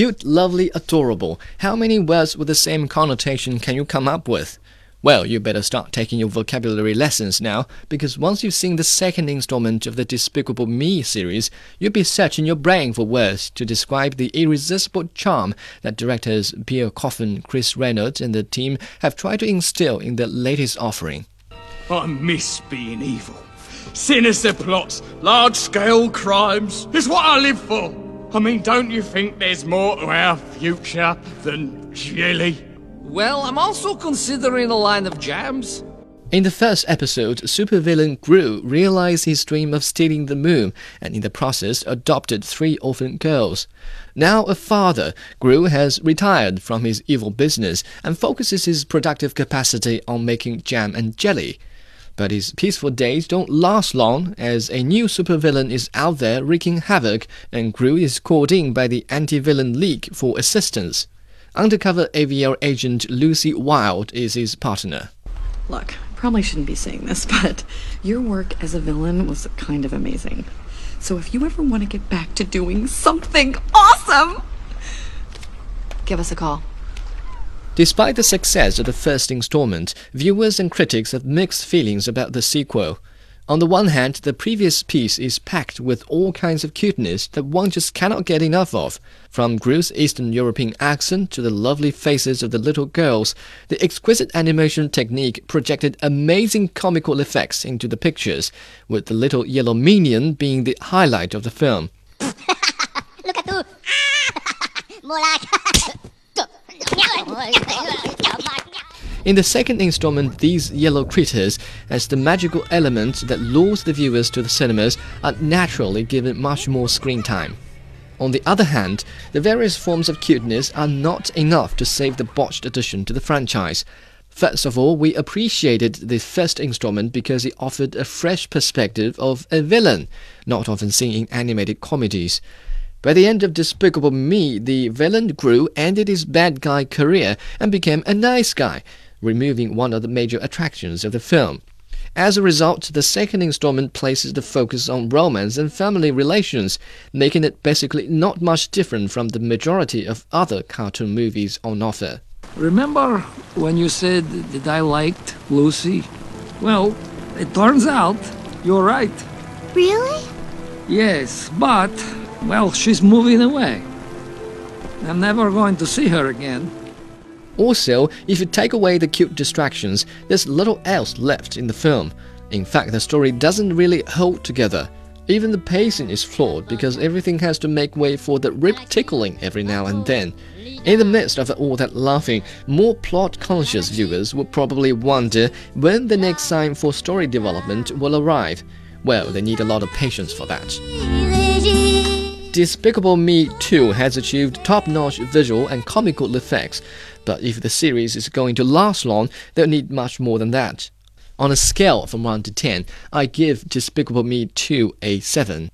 Cute, lovely, adorable. How many words with the same connotation can you come up with? Well, you better start taking your vocabulary lessons now, because once you've seen the second installment of the Despicable Me series, you'll be searching your brain for words to describe the irresistible charm that directors Pierre Coffin, Chris Reynolds, and the team have tried to instill in their latest offering. I miss being evil. Sinister plots, large scale crimes is what I live for. I mean, don't you think there's more to our future than jelly? Well, I'm also considering a line of jams. In the first episode, supervillain Gru realized his dream of stealing the moon and in the process adopted three orphan girls. Now a father, Gru has retired from his evil business and focuses his productive capacity on making jam and jelly. But his peaceful days don't last long, as a new supervillain is out there wreaking havoc, and Gru is called in by the anti-villain league for assistance. Undercover AVL agent Lucy Wilde is his partner. Look, I probably shouldn't be saying this, but your work as a villain was kind of amazing. So if you ever want to get back to doing something awesome, give us a call. Despite the success of the first installment, viewers and critics have mixed feelings about the sequel. On the one hand, the previous piece is packed with all kinds of cuteness that one just cannot get enough of. From Gru's Eastern European accent to the lovely faces of the little girls, the exquisite animation technique projected amazing comical effects into the pictures, with the little yellow minion being the highlight of the film. Look at you. More like. In the second installment, these yellow critters, as the magical element that lures the viewers to the cinemas, are naturally given much more screen time. On the other hand, the various forms of cuteness are not enough to save the botched addition to the franchise. First of all, we appreciated the first installment because it offered a fresh perspective of a villain, not often seen in animated comedies. By the end of Despicable Me, the villain Gru ended his bad guy career and became a nice guy, removing one of the major attractions of the film. As a result, the second installment places the focus on romance and family relations, making it basically not much different from the majority of other cartoon movies on offer. Remember when you said that I liked Lucy? Well, it turns out you're right. Really? Yes, but, well, she's moving away. I'm never going to see her again. Also, if you take away the cute distractions, there's little else left in the film. In fact, the story doesn't really hold together. Even the pacing is flawed because everything has to make way for the rib tickling every now and then. In the midst of all that laughing, more plot conscious viewers will probably wonder when the next sign for story development will arrive. Well, they need a lot of patience for that. Despicable Me 2 has achieved top notch visual and comical effects, but if the series is going to last long, they'll need much more than that. On a scale from 1 to 10, I give Despicable Me 2 a 7.